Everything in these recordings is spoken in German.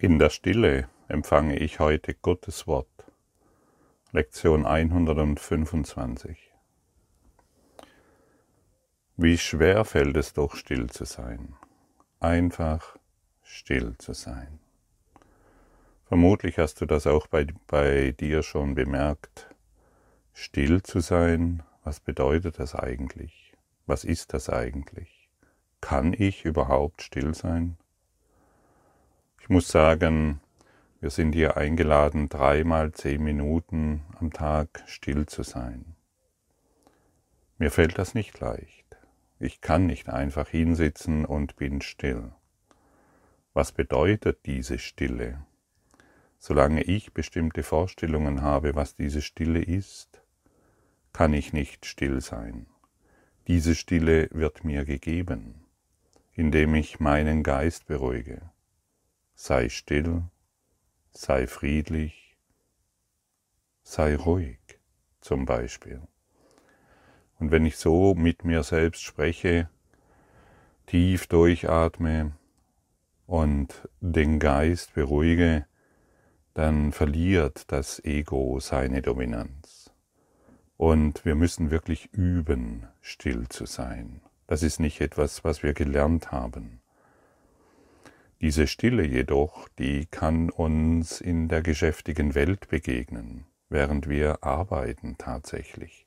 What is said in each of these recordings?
In der Stille empfange ich heute Gottes Wort. Lektion 125. Wie schwer fällt es doch still zu sein. Einfach still zu sein. Vermutlich hast du das auch bei, bei dir schon bemerkt. Still zu sein, was bedeutet das eigentlich? Was ist das eigentlich? Kann ich überhaupt still sein? Ich muss sagen, wir sind hier eingeladen, dreimal zehn Minuten am Tag still zu sein. Mir fällt das nicht leicht. Ich kann nicht einfach hinsitzen und bin still. Was bedeutet diese Stille? Solange ich bestimmte Vorstellungen habe, was diese Stille ist, kann ich nicht still sein. Diese Stille wird mir gegeben, indem ich meinen Geist beruhige sei still, sei friedlich, sei ruhig zum Beispiel. Und wenn ich so mit mir selbst spreche, tief durchatme und den Geist beruhige, dann verliert das Ego seine Dominanz. Und wir müssen wirklich üben, still zu sein. Das ist nicht etwas, was wir gelernt haben. Diese Stille jedoch, die kann uns in der geschäftigen Welt begegnen, während wir arbeiten tatsächlich,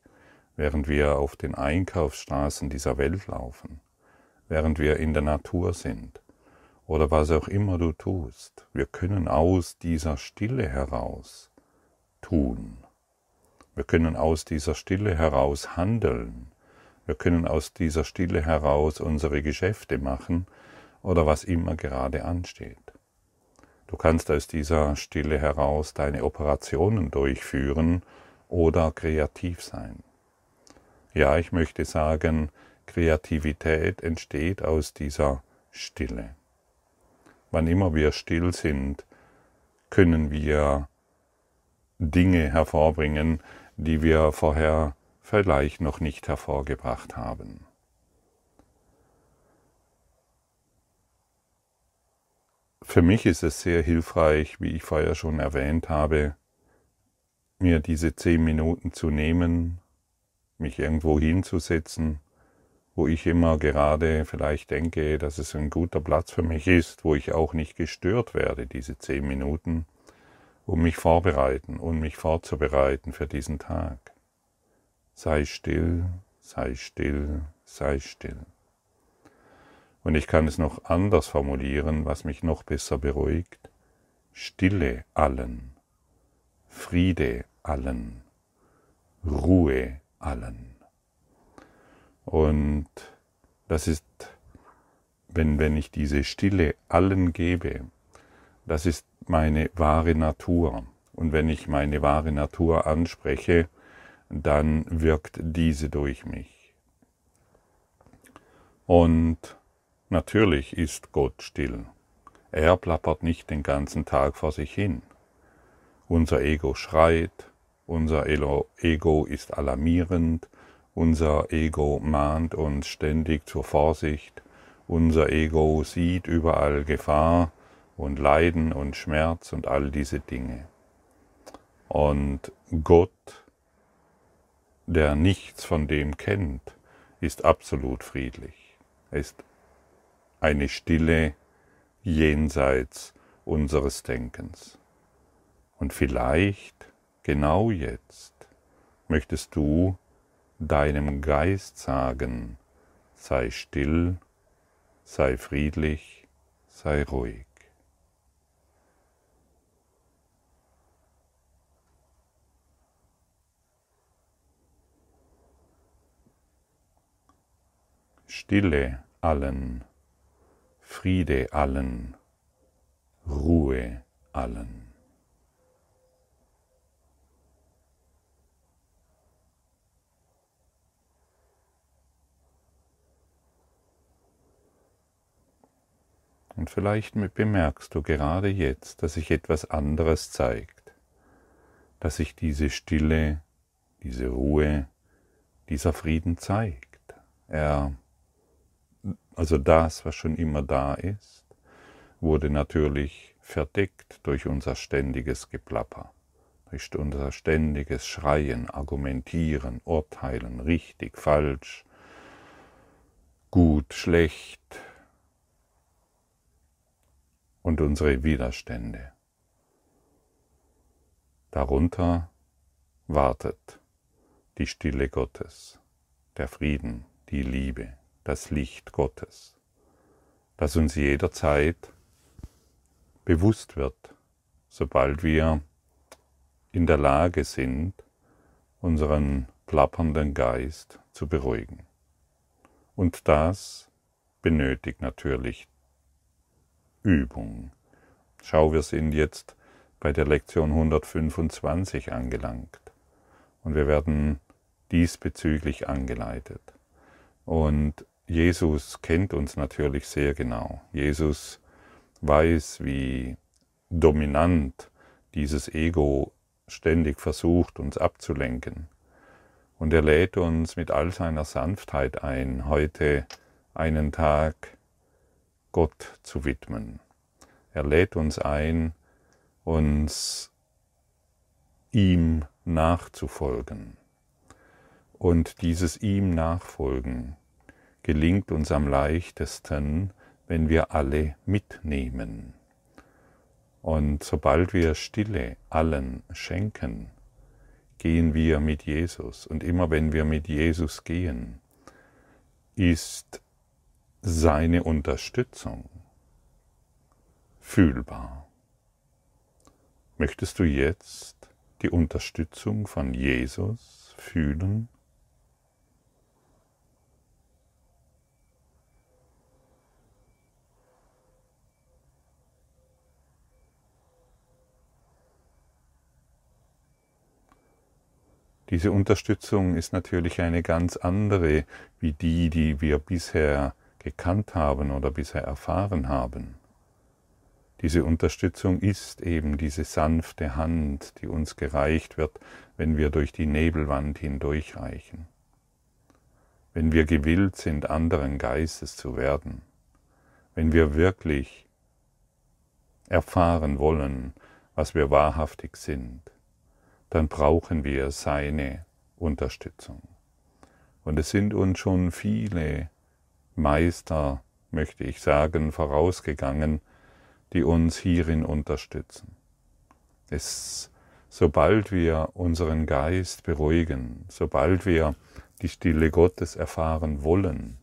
während wir auf den Einkaufsstraßen dieser Welt laufen, während wir in der Natur sind oder was auch immer du tust. Wir können aus dieser Stille heraus tun. Wir können aus dieser Stille heraus handeln. Wir können aus dieser Stille heraus unsere Geschäfte machen oder was immer gerade ansteht. Du kannst aus dieser Stille heraus deine Operationen durchführen oder kreativ sein. Ja, ich möchte sagen, Kreativität entsteht aus dieser Stille. Wann immer wir still sind, können wir Dinge hervorbringen, die wir vorher vielleicht noch nicht hervorgebracht haben. Für mich ist es sehr hilfreich, wie ich vorher schon erwähnt habe, mir diese zehn Minuten zu nehmen, mich irgendwo hinzusetzen, wo ich immer gerade vielleicht denke, dass es ein guter Platz für mich ist, wo ich auch nicht gestört werde, diese zehn Minuten, um mich vorbereiten und mich vorzubereiten für diesen Tag. Sei still, sei still, sei still. Und ich kann es noch anders formulieren, was mich noch besser beruhigt. Stille allen, Friede allen, Ruhe allen. Und das ist, wenn, wenn ich diese Stille allen gebe, das ist meine wahre Natur. Und wenn ich meine wahre Natur anspreche, dann wirkt diese durch mich. Und Natürlich ist Gott still. Er plappert nicht den ganzen Tag vor sich hin. Unser Ego schreit, unser Ego ist alarmierend, unser Ego mahnt uns ständig zur Vorsicht, unser Ego sieht überall Gefahr und Leiden und Schmerz und all diese Dinge. Und Gott, der nichts von dem kennt, ist absolut friedlich. Er ist eine Stille jenseits unseres Denkens. Und vielleicht genau jetzt möchtest du deinem Geist sagen, sei still, sei friedlich, sei ruhig. Stille allen Friede allen, Ruhe allen. Und vielleicht bemerkst du gerade jetzt, dass sich etwas anderes zeigt, dass sich diese Stille, diese Ruhe, dieser Frieden zeigt. Er also das, was schon immer da ist, wurde natürlich verdeckt durch unser ständiges Geplapper, durch unser ständiges Schreien, Argumentieren, Urteilen, richtig, falsch, gut, schlecht und unsere Widerstände. Darunter wartet die Stille Gottes, der Frieden, die Liebe, das Licht Gottes, das uns jederzeit bewusst wird, sobald wir in der Lage sind, unseren plappernden Geist zu beruhigen. Und das benötigt natürlich Übung. Schau, wir sind jetzt bei der Lektion 125 angelangt und wir werden diesbezüglich angeleitet. Und Jesus kennt uns natürlich sehr genau. Jesus weiß, wie dominant dieses Ego ständig versucht, uns abzulenken. Und er lädt uns mit all seiner Sanftheit ein, heute einen Tag Gott zu widmen. Er lädt uns ein, uns ihm nachzufolgen. Und dieses ihm nachfolgen gelingt uns am leichtesten, wenn wir alle mitnehmen. Und sobald wir Stille allen schenken, gehen wir mit Jesus. Und immer wenn wir mit Jesus gehen, ist seine Unterstützung fühlbar. Möchtest du jetzt die Unterstützung von Jesus fühlen? Diese Unterstützung ist natürlich eine ganz andere wie die, die wir bisher gekannt haben oder bisher erfahren haben. Diese Unterstützung ist eben diese sanfte Hand, die uns gereicht wird, wenn wir durch die Nebelwand hindurchreichen, wenn wir gewillt sind, anderen Geistes zu werden, wenn wir wirklich erfahren wollen, was wir wahrhaftig sind dann brauchen wir seine Unterstützung. Und es sind uns schon viele Meister, möchte ich sagen, vorausgegangen, die uns hierin unterstützen. Es, sobald wir unseren Geist beruhigen, sobald wir die Stille Gottes erfahren wollen,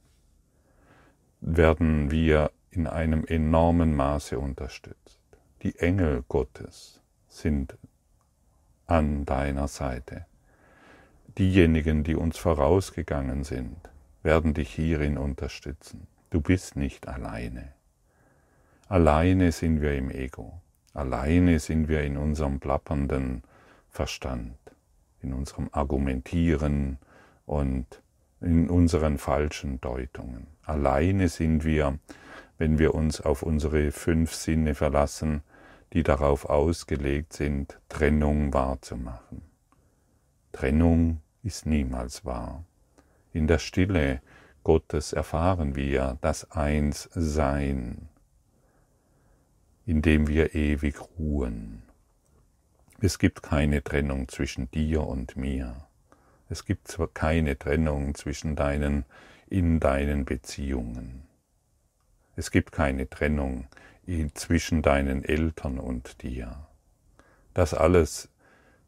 werden wir in einem enormen Maße unterstützt. Die Engel Gottes sind an deiner Seite. Diejenigen, die uns vorausgegangen sind, werden dich hierin unterstützen. Du bist nicht alleine. Alleine sind wir im Ego. Alleine sind wir in unserem plappernden Verstand, in unserem Argumentieren und in unseren falschen Deutungen. Alleine sind wir, wenn wir uns auf unsere fünf Sinne verlassen, die darauf ausgelegt sind, Trennung wahrzumachen. Trennung ist niemals wahr. In der Stille Gottes erfahren wir das Einssein, in dem wir ewig ruhen. Es gibt keine Trennung zwischen dir und mir. Es gibt zwar keine Trennung zwischen deinen in deinen Beziehungen. Es gibt keine Trennung zwischen deinen Eltern und dir. Das alles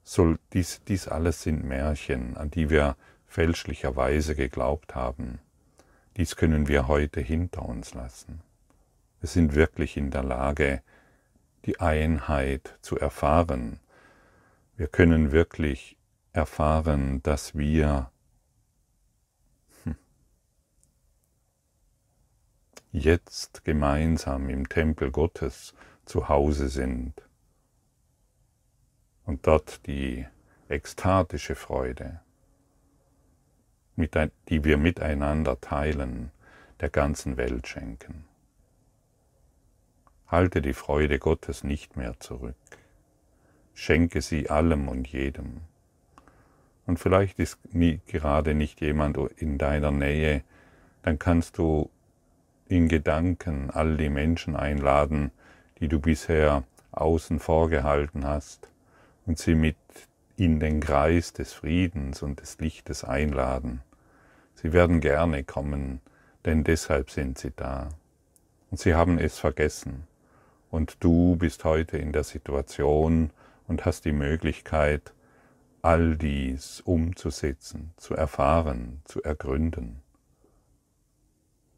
soll, dies, dies alles sind Märchen, an die wir fälschlicherweise geglaubt haben. Dies können wir heute hinter uns lassen. Wir sind wirklich in der Lage, die Einheit zu erfahren. Wir können wirklich erfahren, dass wir jetzt gemeinsam im Tempel Gottes zu Hause sind und dort die ekstatische Freude, die wir miteinander teilen, der ganzen Welt schenken. Halte die Freude Gottes nicht mehr zurück. Schenke sie allem und jedem. Und vielleicht ist nie, gerade nicht jemand in deiner Nähe, dann kannst du in Gedanken all die Menschen einladen, die du bisher außen vorgehalten hast und sie mit in den Kreis des Friedens und des Lichtes einladen. Sie werden gerne kommen, denn deshalb sind sie da. Und sie haben es vergessen. Und du bist heute in der Situation und hast die Möglichkeit, all dies umzusetzen, zu erfahren, zu ergründen,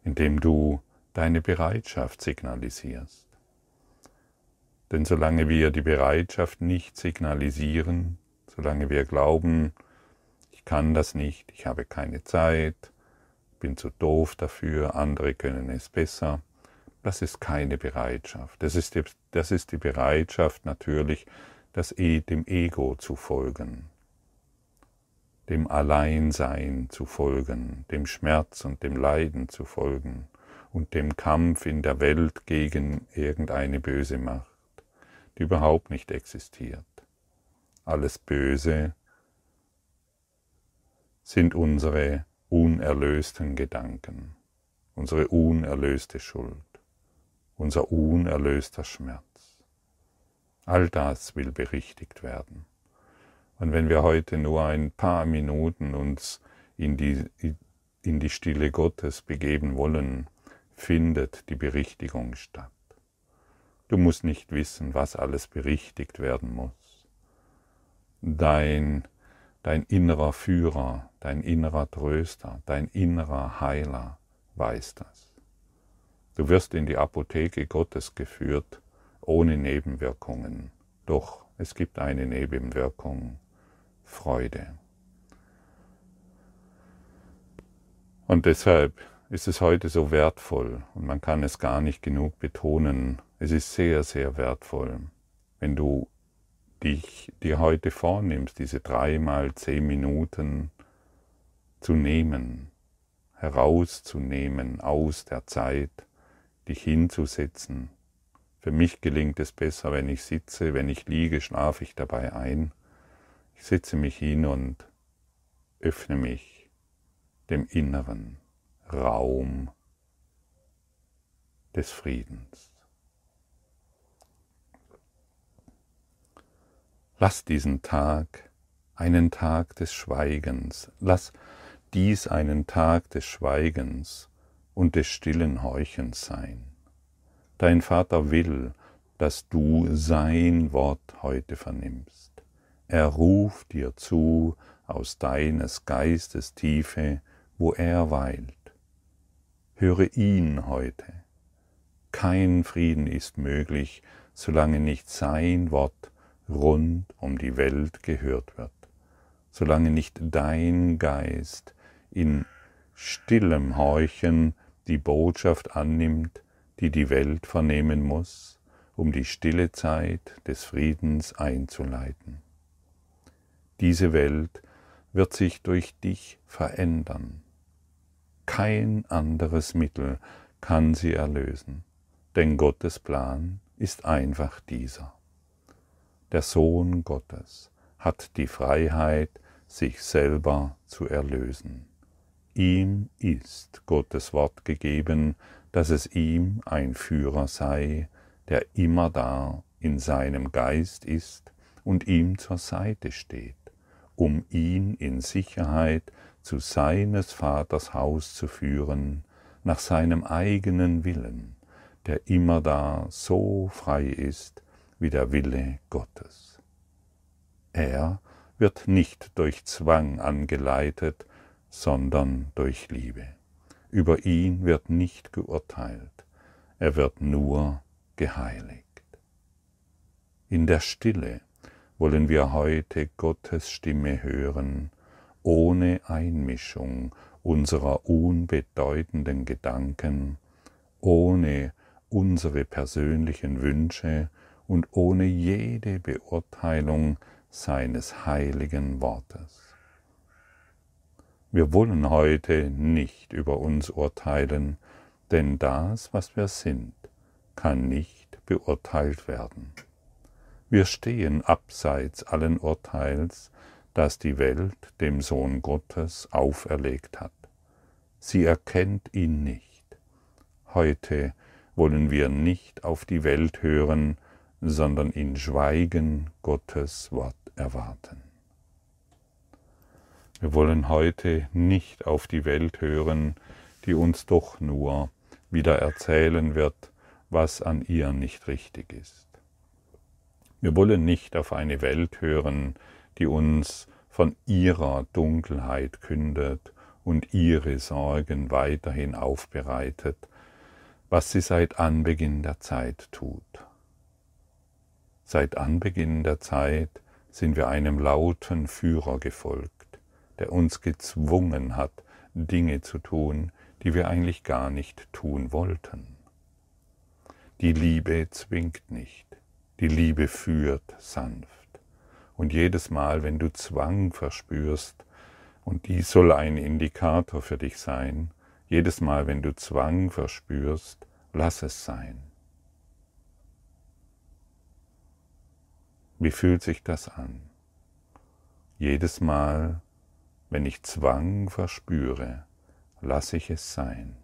indem du deine Bereitschaft signalisierst. Denn solange wir die Bereitschaft nicht signalisieren, solange wir glauben, ich kann das nicht, ich habe keine Zeit, bin zu doof dafür, andere können es besser, das ist keine Bereitschaft. Das ist die, das ist die Bereitschaft natürlich, das e, dem Ego zu folgen, dem Alleinsein zu folgen, dem Schmerz und dem Leiden zu folgen und dem Kampf in der Welt gegen irgendeine böse Macht, die überhaupt nicht existiert. Alles Böse sind unsere unerlösten Gedanken, unsere unerlöste Schuld, unser unerlöster Schmerz. All das will berichtigt werden. Und wenn wir heute nur ein paar Minuten uns in die, in die Stille Gottes begeben wollen, findet die Berichtigung statt. Du musst nicht wissen, was alles berichtigt werden muss. Dein, dein innerer Führer, dein innerer Tröster, dein innerer Heiler weiß das. Du wirst in die Apotheke Gottes geführt, ohne Nebenwirkungen. Doch es gibt eine Nebenwirkung, Freude. Und deshalb ist es heute so wertvoll und man kann es gar nicht genug betonen. Es ist sehr, sehr wertvoll, wenn du dich dir heute vornimmst, diese dreimal zehn Minuten zu nehmen, herauszunehmen aus der Zeit, dich hinzusetzen. Für mich gelingt es besser, wenn ich sitze, wenn ich liege, schlafe ich dabei ein. Setze mich hin und öffne mich dem Inneren. Raum des Friedens. Lass diesen Tag einen Tag des Schweigens, lass dies einen Tag des Schweigens und des stillen Horchens sein. Dein Vater will, dass du sein Wort heute vernimmst. Er ruft dir zu aus deines Geistes Tiefe, wo er weilt. Höre ihn heute. Kein Frieden ist möglich, solange nicht sein Wort rund um die Welt gehört wird, solange nicht dein Geist in stillem Horchen die Botschaft annimmt, die die Welt vernehmen muss, um die stille Zeit des Friedens einzuleiten. Diese Welt wird sich durch dich verändern. Kein anderes Mittel kann sie erlösen, denn Gottes Plan ist einfach dieser. Der Sohn Gottes hat die Freiheit, sich selber zu erlösen. Ihm ist Gottes Wort gegeben, dass es ihm ein Führer sei, der immer da in seinem Geist ist und ihm zur Seite steht, um ihn in Sicherheit zu seines Vaters Haus zu führen, nach seinem eigenen Willen, der immer da so frei ist wie der Wille Gottes. Er wird nicht durch Zwang angeleitet, sondern durch Liebe. Über ihn wird nicht geurteilt, er wird nur geheiligt. In der Stille wollen wir heute Gottes Stimme hören, ohne Einmischung unserer unbedeutenden Gedanken, ohne unsere persönlichen Wünsche und ohne jede Beurteilung seines heiligen Wortes. Wir wollen heute nicht über uns urteilen, denn das, was wir sind, kann nicht beurteilt werden. Wir stehen abseits allen Urteils, das die Welt dem Sohn Gottes auferlegt hat. Sie erkennt ihn nicht. Heute wollen wir nicht auf die Welt hören, sondern in Schweigen Gottes Wort erwarten. Wir wollen heute nicht auf die Welt hören, die uns doch nur wieder erzählen wird, was an ihr nicht richtig ist. Wir wollen nicht auf eine Welt hören, die uns von ihrer Dunkelheit kündet und ihre Sorgen weiterhin aufbereitet, was sie seit Anbeginn der Zeit tut. Seit Anbeginn der Zeit sind wir einem lauten Führer gefolgt, der uns gezwungen hat, Dinge zu tun, die wir eigentlich gar nicht tun wollten. Die Liebe zwingt nicht, die Liebe führt sanft. Und jedes Mal, wenn du Zwang verspürst, und dies soll ein Indikator für dich sein, jedes Mal, wenn du Zwang verspürst, lass es sein. Wie fühlt sich das an? Jedes Mal, wenn ich Zwang verspüre, lasse ich es sein.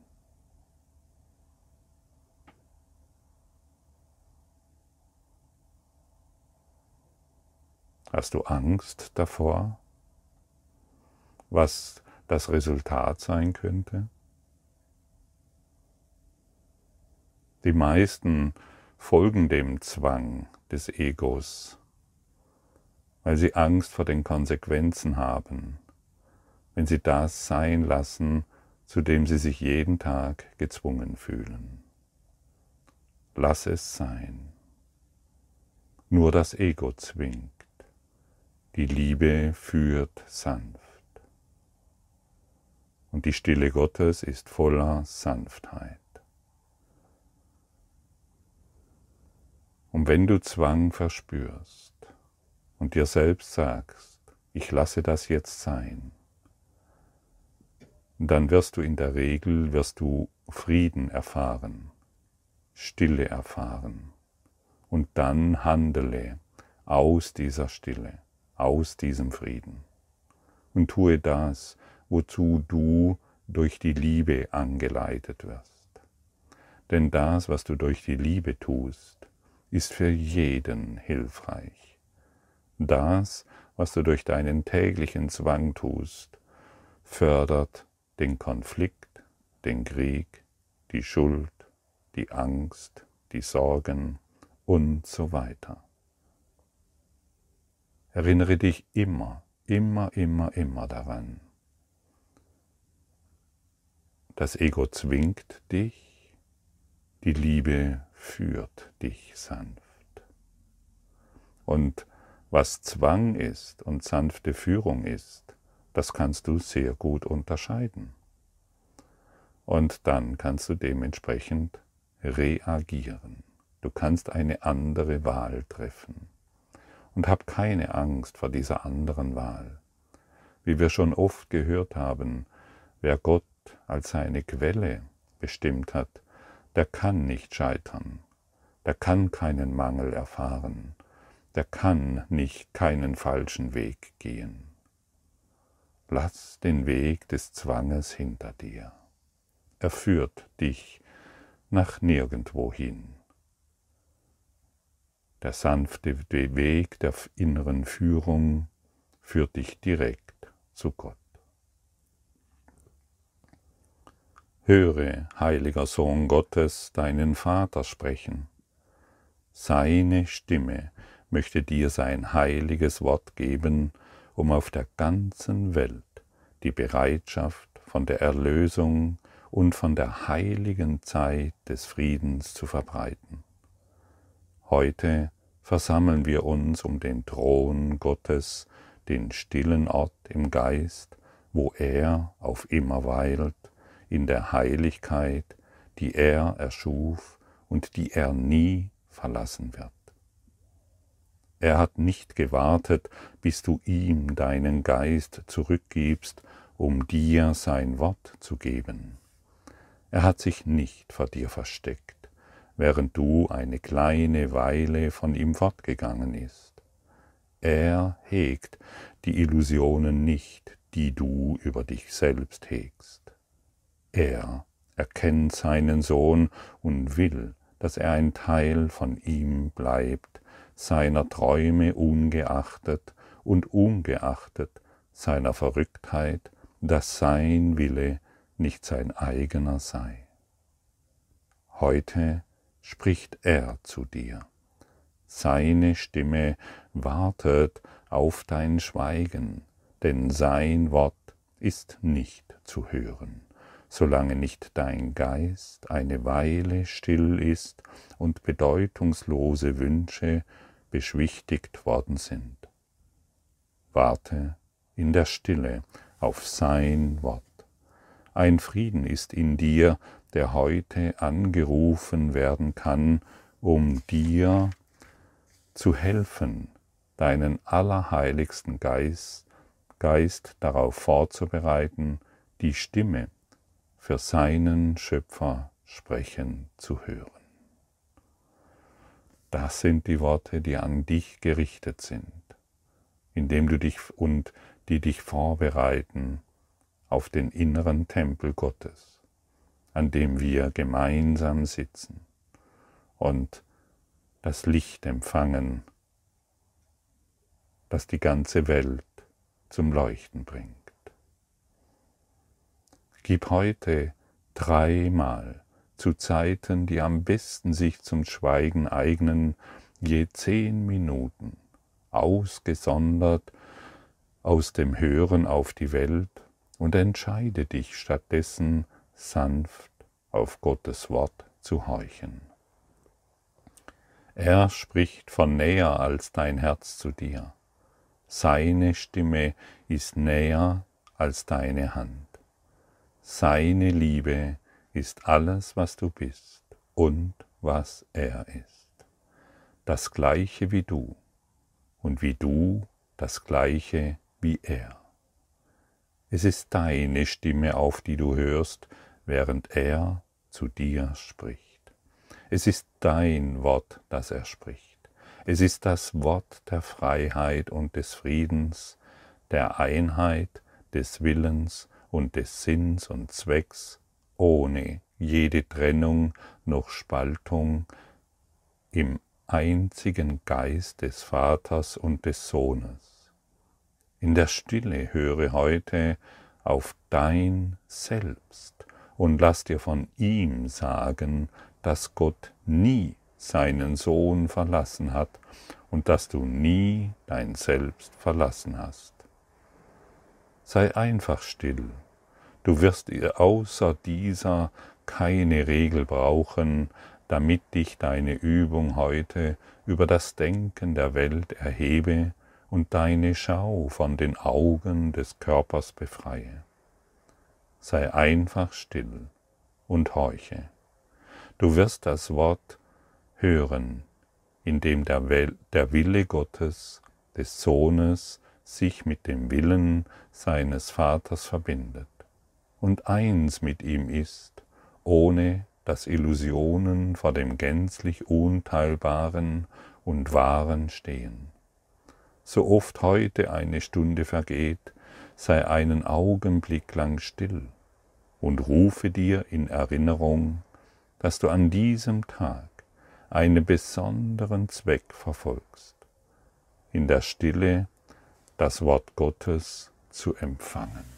Hast du Angst davor, was das Resultat sein könnte? Die meisten folgen dem Zwang des Egos weil sie Angst vor den Konsequenzen haben, wenn sie das sein lassen, zu dem sie sich jeden Tag gezwungen fühlen. Lass es sein. Nur das Ego zwingt. Die Liebe führt sanft. Und die Stille Gottes ist voller Sanftheit. Und wenn du Zwang verspürst, und dir selbst sagst, ich lasse das jetzt sein, dann wirst du in der Regel, wirst du Frieden erfahren, Stille erfahren und dann handele aus dieser Stille, aus diesem Frieden und tue das, wozu du durch die Liebe angeleitet wirst. Denn das, was du durch die Liebe tust, ist für jeden hilfreich. Das, was du durch deinen täglichen Zwang tust, fördert den Konflikt, den Krieg, die Schuld, die Angst, die Sorgen und so weiter. Erinnere dich immer, immer, immer, immer daran. Das Ego zwingt dich, die Liebe führt dich sanft. Und was Zwang ist und sanfte Führung ist, das kannst du sehr gut unterscheiden. Und dann kannst du dementsprechend reagieren. Du kannst eine andere Wahl treffen. Und hab keine Angst vor dieser anderen Wahl. Wie wir schon oft gehört haben, wer Gott als seine Quelle bestimmt hat, der kann nicht scheitern, der kann keinen Mangel erfahren, der kann nicht keinen falschen Weg gehen. Lass den Weg des Zwanges hinter dir. Er führt dich nach nirgendwohin. Der sanfte Weg der inneren Führung führt dich direkt zu Gott. Höre, heiliger Sohn Gottes, deinen Vater sprechen. Seine Stimme möchte dir sein heiliges Wort geben, um auf der ganzen Welt die Bereitschaft von der Erlösung und von der heiligen Zeit des Friedens zu verbreiten. Heute versammeln wir uns um den Thron Gottes, den stillen Ort im Geist, wo er auf immer weilt, in der Heiligkeit, die er erschuf und die er nie verlassen wird. Er hat nicht gewartet, bis du ihm deinen Geist zurückgibst, um dir sein Wort zu geben. Er hat sich nicht vor dir versteckt, während du eine kleine Weile von ihm fortgegangen ist. Er hegt die Illusionen nicht, die du über dich selbst hegst. Er erkennt seinen Sohn und will, dass er ein Teil von ihm bleibt, seiner Träume ungeachtet und ungeachtet seiner Verrücktheit, dass sein Wille nicht sein eigener sei. Heute spricht er zu dir. Seine Stimme wartet auf dein Schweigen, denn sein Wort ist nicht zu hören, solange nicht dein Geist eine Weile still ist und bedeutungslose Wünsche beschwichtigt worden sind. Warte in der Stille auf sein Wort. Ein Frieden ist in dir, der heute angerufen werden kann, um dir zu helfen, deinen allerheiligsten Geist, Geist darauf vorzubereiten, die Stimme für seinen Schöpfer sprechen zu hören. Das sind die Worte, die an dich gerichtet sind, indem du dich und die dich vorbereiten auf den inneren Tempel Gottes, an dem wir gemeinsam sitzen und das Licht empfangen, das die ganze Welt zum Leuchten bringt. Gib heute dreimal zu Zeiten, die am besten sich zum Schweigen eignen, je zehn Minuten, ausgesondert aus dem Hören auf die Welt und entscheide dich stattdessen sanft auf Gottes Wort zu horchen. Er spricht von näher als dein Herz zu dir. Seine Stimme ist näher als deine Hand. Seine Liebe ist alles, was du bist und was er ist. Das gleiche wie du und wie du das gleiche wie er. Es ist deine Stimme, auf die du hörst, während er zu dir spricht. Es ist dein Wort, das er spricht. Es ist das Wort der Freiheit und des Friedens, der Einheit, des Willens und des Sinns und Zwecks, ohne jede Trennung noch Spaltung im einzigen Geist des Vaters und des Sohnes. In der Stille höre heute auf dein Selbst und lass dir von ihm sagen, dass Gott nie seinen Sohn verlassen hat und dass du nie dein Selbst verlassen hast. Sei einfach still, du wirst außer dieser keine Regel brauchen, damit dich deine Übung heute über das Denken der Welt erhebe und deine Schau von den Augen des Körpers befreie. Sei einfach still und horche. Du wirst das Wort hören, in dem der, Wille Gottes, des Sohnes, sich mit dem Willen seines Vaters verbindet und eins mit ihm ist, ohne dass Illusionen vor dem gänzlich Unteilbaren und Wahren stehen. So oft heute eine Stunde vergeht, sei einen Augenblick lang still und rufe dir in Erinnerung dass du an diesem Tag einen besonderen Zweck verfolgst, in der Stille das Wort Gottes zu empfangen.